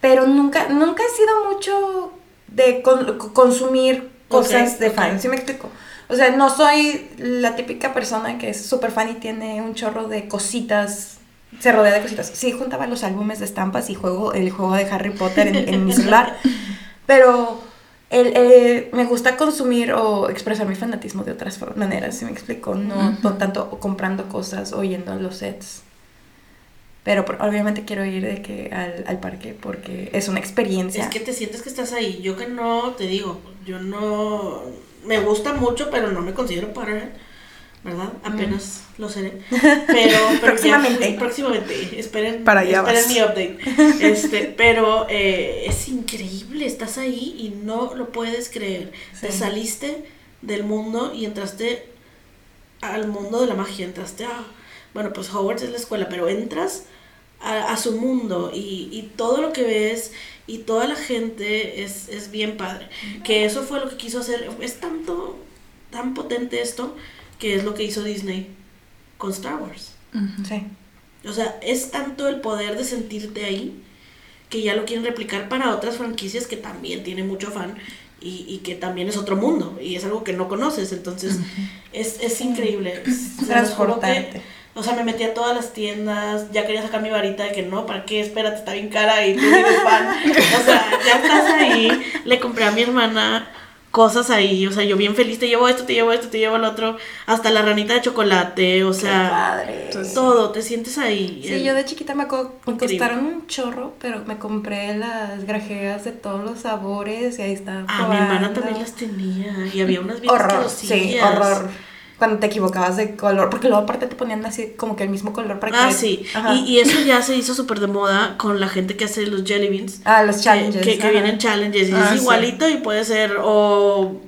pero nunca, nunca he sido mucho de con- co- consumir cosas de fan, ¿sí me explico? O sea, no soy la típica persona que es súper fan y tiene un chorro de cositas, se rodea de cositas. Sí, juntaba los álbumes de estampas y juego el juego de Harry Potter en, en mi celular, pero el, eh, me gusta consumir o expresar mi fanatismo de otras maneras, ¿sí me explico? No, no tanto comprando cosas o yendo a los sets. Pero por- obviamente quiero ir de que al, al parque porque es una experiencia. Es que te sientes que estás ahí. Yo que no, te digo, yo no. Me gusta mucho, pero no me considero Potterhead, ¿verdad? Apenas lo seré. Pero, pero ya- Próximamente. próximamente. Esperen, Para allá esperen vas. mi update. Este, pero eh, es increíble, estás ahí y no lo puedes creer. Te saliste del mundo y entraste al mundo de la magia. Entraste a. Bueno, pues Hogwarts es la escuela, pero entras a, a su mundo y, y todo lo que ves y toda la gente es, es bien padre. Que eso fue lo que quiso hacer. Es tanto, tan potente esto que es lo que hizo Disney con Star Wars. Sí. O sea, es tanto el poder de sentirte ahí que ya lo quieren replicar para otras franquicias que también tienen mucho fan y, y que también es otro mundo y es algo que no conoces. Entonces, es, es increíble. Es- Transportarte. o sea, me metí a todas las tiendas, ya quería sacar mi varita de que no, ¿para qué? Espérate, está bien cara y tú eres fan. O sea, ya estás ahí. Le compré a mi hermana cosas ahí, o sea, yo bien feliz, te llevo esto, te llevo esto, te llevo el otro, hasta la ranita de chocolate, o Qué sea, padre. Todo, te sientes ahí. Sí, yo de chiquita me, me costaron un chorro, pero me compré las grajeas de todos los sabores y ahí estaba. Ah, mi hermana también las tenía y había unas bien Horror, sí, horror. Cuando te equivocabas de color, porque luego aparte te ponían así como que el mismo color para Ah, que... sí. Ajá. Y, y eso ya se hizo súper de moda con la gente que hace los jelly beans. Ah, los challenges. Que, que vienen challenges y Ah, es sí. igualito y puede ser o,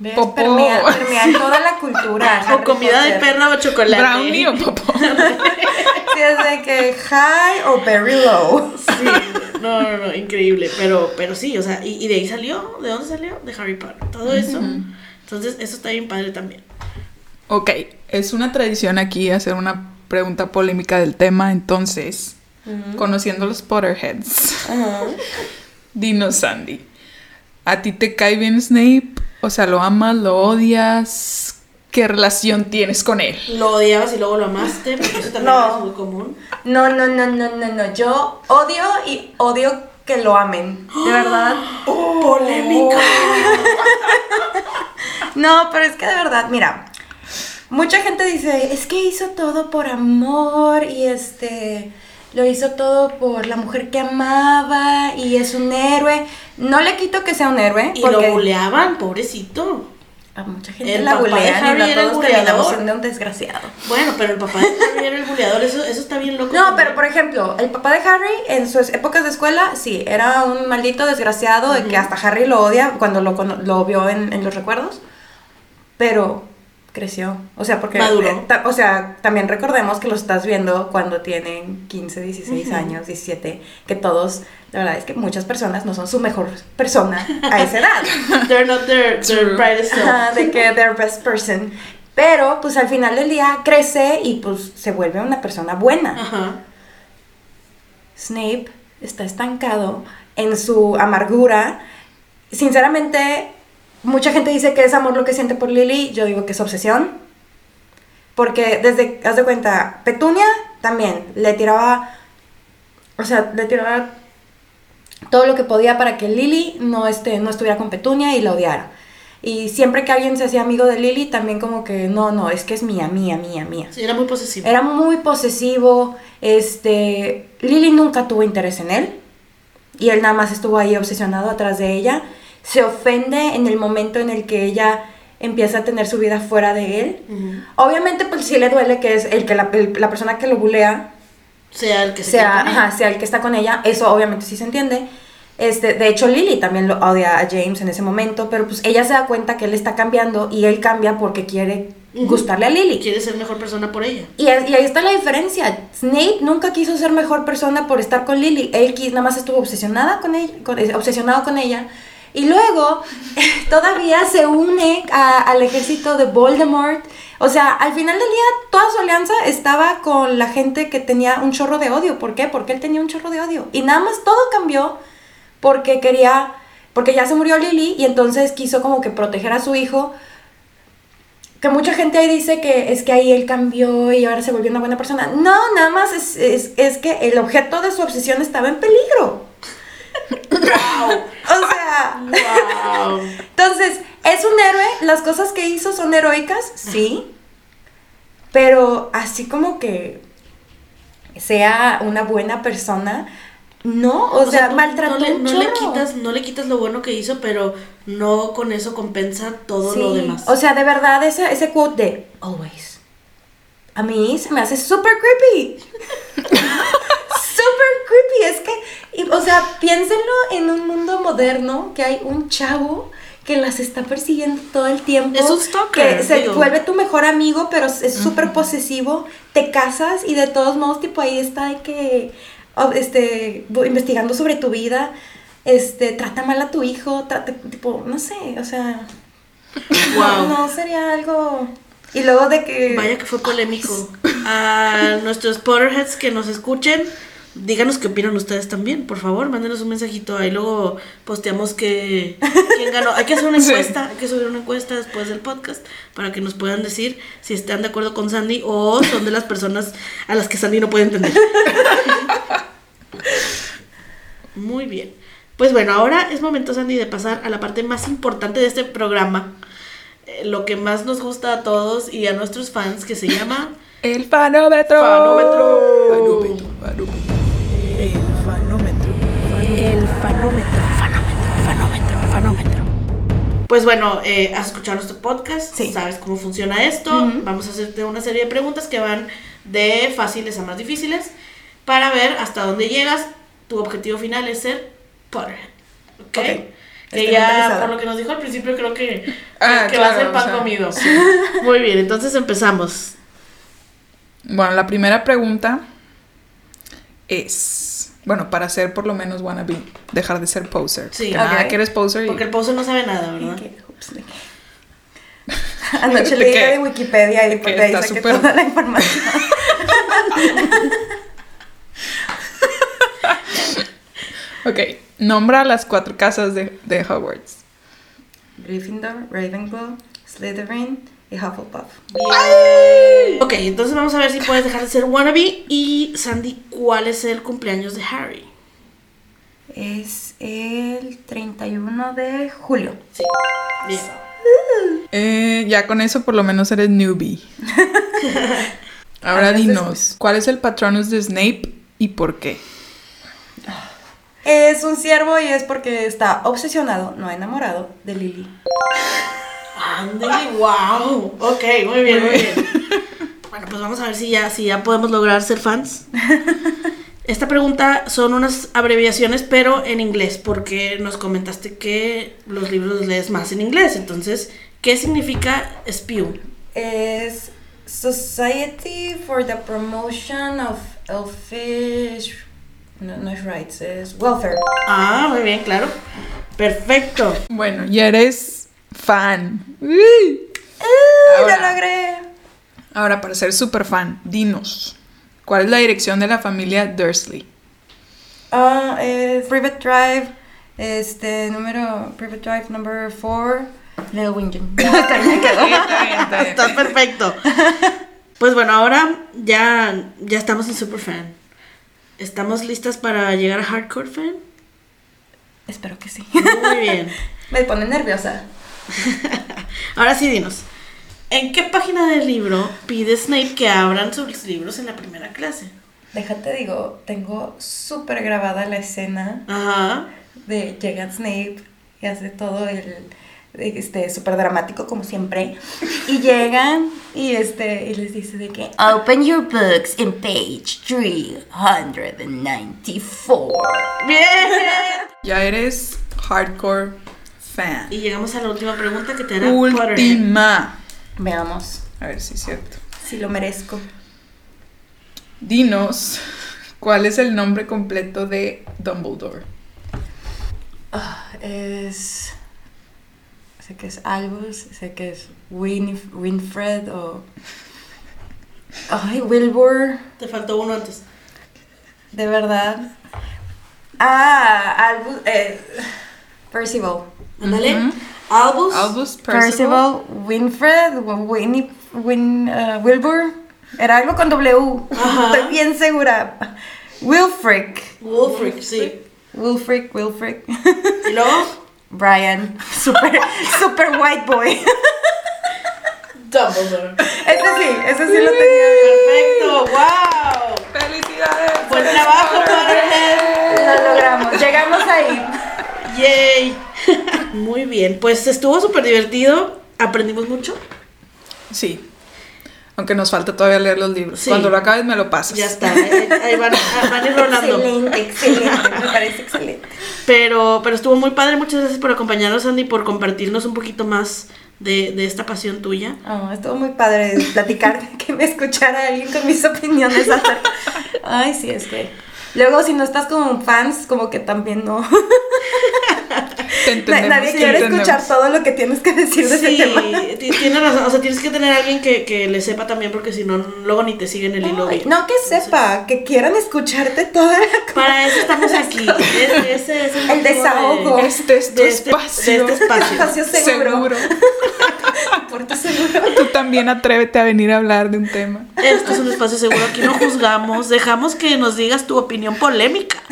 ¿Ves? Popó. Permea, permea en toda la cultura. o Harry comida de perra o chocolate. Brownie o popó. Sí, es de que high o very low. Sí, no, no, no, increíble. Pero, pero sí, o sea, y, y de ahí salió, ¿de dónde salió? De Harry Potter. Todo eso. Entonces, eso está bien padre también. Ok, es una tradición aquí hacer una pregunta polémica del tema, entonces, conociendo los Potterheads, Ajá. dinos Sandy, ¿a ti te cae bien Snape? O sea, ¿lo amas, lo odias? ¿Qué relación tienes con él? Lo odiabas y luego lo amaste, porque eso también No. es muy común. No, no, no, no, no, no. Yo odio y odio que lo amen. De verdad. Polémica. No, pero es que de verdad, mira. Mucha gente dice, es que hizo todo por amor y este lo hizo todo por la mujer que amaba y es un héroe. No le quito que sea un héroe Y porque lo buleaban, pobrecito. a mucha gente El la bulean y no todos terminamos siendo un desgraciado. Bueno, pero el papá de Harry era el buleador, eso, eso está bien loco. No, pero por ejemplo, el papá de Harry en sus épocas de escuela, sí, era un maldito desgraciado de que hasta Harry lo odia cuando lo vio en, en los recuerdos. Pero creció. O sea, porque. Maduró. eh, o sea, también recordemos que lo estás viendo cuando tienen 15, 16 Ujú. años, 17. Que todos, la verdad es que muchas personas no son su mejor persona a esa edad. They're not their, their brightest self. Ajá, de que they're best person. Pero, pues al final del día crece y pues se vuelve una persona buena. Ajá. Snape está estancado en su amargura. Sinceramente, mucha gente dice que es amor lo que siente por Lily, yo digo que es obsesión. Porque desde, haz de cuenta, Petunia también le tiraba, o sea, le tiraba todo lo que podía para que Lily no, este, no estuviera con Petunia y la odiara. Y siempre que alguien se hacía amigo de Lily, también como que, no, no, es que es mía, mía, mía, mía. Sí, era muy posesivo. Era muy posesivo. Este. Lily nunca tuvo interés en él. Y él nada más estuvo ahí obsesionado atrás de ella. Se ofende en el momento en el que ella empieza a tener su vida fuera de él. Obviamente, pues sí le duele que es el que la, el- la persona que lo bulea Sea el que se sea, con ajá, sea el que está con ella. Eso obviamente sí se entiende. Este, de hecho, Lily también lo odia a James en ese momento, pero pues ella se da cuenta que él está cambiando y él cambia porque quiere gustarle a Lily. Quiere ser mejor persona por ella. Y, es- y ahí está la diferencia. Snape nunca quiso ser mejor persona por estar con Lily. Él quis- nada más estuvo obsesionada con ella, con- eh, obsesionado con ella. Y luego todavía se une a- al ejército de Voldemort. O sea, al final del día toda su alianza estaba con la gente que tenía un chorro de odio. ¿Por qué? Porque él tenía un chorro de odio. Y nada más todo cambió porque quería, porque ya se murió Lily y entonces quiso como que proteger a su hijo que mucha gente ahí dice que es que ahí él cambió y ahora se volvió una buena persona. No, nada más es, es, es que el objeto de su obsesión estaba en peligro. O sea, Wow. entonces, ¿es un héroe? ¿Las cosas que hizo son heroicas? Sí. Pero así como que sea una buena persona, no. O, sea, maltrató no le, no le quitas, no le quitas lo bueno que hizo, pero no con eso compensa todo lo demás. O sea, de verdad, ese, ese quote de always. A mí se me hace súper creepy. Creepy. Es que, y, o sea, piénsenlo en un mundo moderno que hay un chavo que las está persiguiendo todo el tiempo. Es un stalker, Que se digo. vuelve tu mejor amigo, pero es súper posesivo. Te casas y de todos modos, tipo, ahí está de que, este, investigando sobre tu vida. Este, trata mal a tu hijo, trata, tipo, no sé, o sea... Wow. No, sería algo. Y luego de que. Vaya que fue polémico. A nuestros Potterheads que nos escuchen, díganos qué opinan ustedes también, por favor, mándenos un mensajito ahí, luego posteamos que quién ganó. Hay que hacer una Sí. encuesta, hay que subir una encuesta después del podcast para que nos puedan decir si están de acuerdo con Sandy o son de las personas a las que Sandy no puede entender. Muy bien. Pues bueno, ahora es momento, Sandy, de pasar a la parte más importante de este programa. eh, Lo que más nos gusta a todos y a nuestros fans, que se llama El fanómetro. Fanómetro. Fanómetro, fanómetro. Pues bueno, eh, has escuchado nuestro podcast, Sí. sabes cómo funciona esto. Vamos a hacerte una serie de preguntas que van de fáciles a más difíciles para ver hasta dónde llegas. Tu objetivo final es ser Potterhead. ¿Ok? Que Estoy ya, por lo que nos dijo al principio, creo que, Ah, que va a claro, ser pan o sea, comido. Muy bien, entonces empezamos. Bueno, la primera pregunta es, bueno, para ser por lo menos wannabe, dejar de ser poser. Sí. Que nada que eres poser y Porque el pozo no sabe nada, ¿verdad? ¿de qué? Anoche ¿De leí de Wikipedia y que porque ahí saqué toda la información. Ok, nombra las cuatro casas de, de Hogwarts. Gryffindor, Ravenclaw, Slytherin, y Hufflepuff. Bien. Ok, entonces vamos a ver si puedes dejar de ser wannabe. Y Sandy, ¿cuál es el cumpleaños de Harry? Es el 31 de julio. Sí. Bien. Eh, ya con eso por lo menos eres newbie. Ahora dinos, ¿cuál es el patronus de Snape y por qué? Es un ciervo y es porque está obsesionado, no enamorado, de Lily. Ándale, wow. Ok, muy bien, muy bien. Bueno, pues vamos a ver si ya, si ya podemos lograr ser fans. Esta pregunta son unas abreviaciones, pero en inglés, porque nos comentaste que los libros los lees más en inglés. Entonces, ¿qué significa spew? Es Society for the Promotion of Elfish. No, no es rights, es welfare. Ah, muy bien, claro. Perfecto. Bueno, ya eres fan. Uy. ¡Uh, Ahora. ¡Ya logré! Ahora, para ser super fan, dinos, ¿cuál es la dirección de la familia Dursley? Ah, es Privet Drive, este número, Privet Drive number 4, Little Wingen. Está perfecto. Pues bueno, ahora ya, ya estamos en Superfan. ¿Estamos listas para llegar a Hardcore Fan? Espero que sí. Muy bien. Me pone nerviosa. Ahora sí, dinos. ¿En qué página del libro pide Snape que abran sus libros en la primera clase? Déjate digo, tengo súper grabada la escena Ajá. de llega Snape y hace todo el este súper dramático como siempre y llegan y este y les dice de que open your books in page 394 Bien. Ya eres hardcore fan. Y llegamos a la última pregunta que te hará. Última. veamos A ver si es cierto. si lo merezco Dinos, ¿cuál es el nombre completo de Dumbledore? Ah, es sé que es Albus sé que es Winif- Winfred o ay Wilbur Te faltó uno antes. De verdad. Ah, Albus. Eh, Percival. Ándale. Ujú. Albus. Albus Percival, Percival. Winfred, Winnie, Win, uh, Wilbur. Era algo con W. Ajá. Estoy bien segura. Wilfric. Wulfric, sí. Wilfric, Wilfric. Y luego. Brian. Super, super white boy. Dumbledore. Ese sí, ese sí lo tenía. Perfecto. ¡Wow! ¡Felicidades! Buen trabajo, Potterhead. Lo logramos. Llegamos ahí. Yay. Muy bien. Pues estuvo súper divertido. Aprendimos mucho. Sí. Aunque nos falta todavía leer los libros. Sí. Cuando lo acabes me lo pasas. Ya está. Ahí, ahí van, van a ir rolando. Excelente, excelente. Me parece excelente. Pero, pero estuvo muy padre. Muchas gracias por acompañarnos, Andy, por compartirnos un poquito más de, de esta pasión tuya. Oh, estuvo muy padre platicar, que me escuchara alguien con mis opiniones. Ay, sí, es que. Luego, si no estás como fans, como que también no. Nadie quiere escuchar todo lo que tienes que decir de ese Sí, tema. ti- tienes razón. O sea, tienes que tener a alguien que, que le sepa también, porque si no, luego ni te siguen el hilo. Ay, no que sepa, que quieran escucharte toda la Para eso estamos aquí. Es- ese es el, El motivo de- desahogo. Este es tu de este, espacio. de este espacio. espacio seguro. Seguro. Seguro. Tú también atrévete a venir a hablar de un tema. Esto es un espacio seguro, aquí no juzgamos, dejamos que nos digas tu opinión polémica.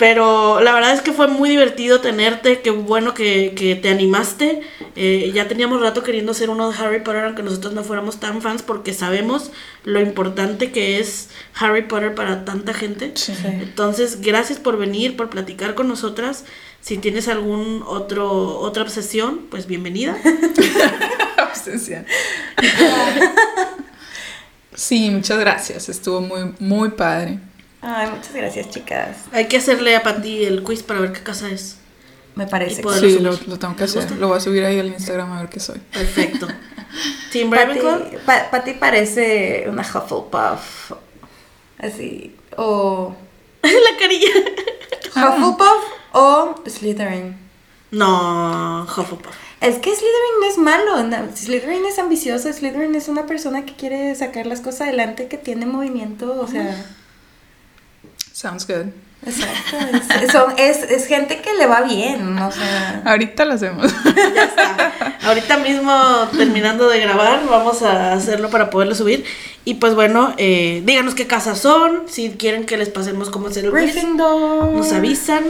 Pero la verdad es que fue muy divertido tenerte, qué bueno que, que te animaste. Eh, ya teníamos rato queriendo ser uno de Harry Potter, aunque nosotros no fuéramos tan fans, porque sabemos lo importante que es Harry Potter para tanta gente. Sí. Entonces, gracias por venir, por platicar con nosotras. Si tienes algún otro otra obsesión, pues bienvenida. Obsesión. Sí, muchas gracias. Estuvo muy, muy padre. Ay, muchas gracias, chicas. Hay que hacerle a Pati el quiz para ver qué casa es. Me parece. Poder- Sí, lo, lo tengo que ¿Les hacer. gusta? Lo voy a subir ahí al Instagram a ver qué soy. Perfecto. Team Ravenclaw. Pa- Patty parece una Hufflepuff. Así. O. La carilla. Hufflepuff o Slytherin. No, Hufflepuff. Es que Slytherin no es malo. na- Slytherin es ambicioso. Slytherin es una persona que quiere sacar las cosas adelante, que tiene movimiento. O sea. Sounds good. Exacto. Es, son- es, es gente que le va bien, o sea. Ahorita lo hacemos. Ya está. Ahorita mismo, terminando de grabar, vamos a hacerlo para poderlo subir. Y pues bueno, eh, díganos qué casas son, si quieren que les pasemos cómo hacer el Gryffindor. nos avisan.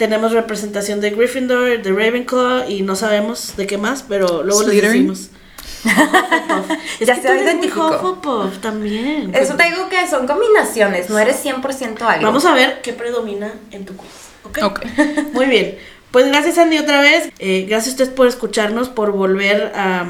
Tenemos representación de Gryffindor, de Ravenclaw y no sabemos de qué más, pero luego Slytherin. decimos. Hufflepuff. Es Ya que se tú eres muy identificó. Hufflepuff también. Eso te digo que son combinaciones, no eres 100% algo. Vamos a ver qué predomina en tu quiz. ¿Ok? Ok. Muy bien. Pues gracias Andy otra vez. Eh, gracias a ustedes por escucharnos, por volver a...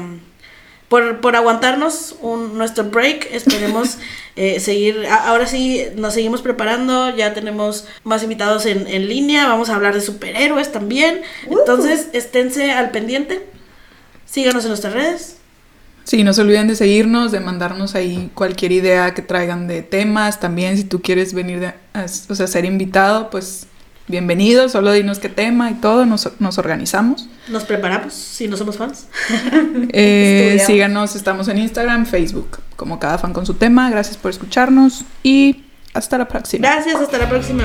por, por aguantarnos un, nuestro break. Esperemos eh, seguir... a- ahora sí nos seguimos preparando. Ya tenemos más invitados en, en línea. Vamos a hablar de superhéroes también. Entonces, esténse al pendiente. Síganos en nuestras redes. Sí, no se olviden de seguirnos, de mandarnos ahí cualquier idea que traigan de temas. También, si tú quieres venir de- a, o sea, ser invitado, pues bienvenido. Solo dinos qué tema y todo, nos, nos organizamos. Nos preparamos si no somos fans. Eh, síganos, estamos en Instagram, Facebook, como cada fan con su tema. Gracias por escucharnos y hasta la próxima. Gracias, hasta la próxima.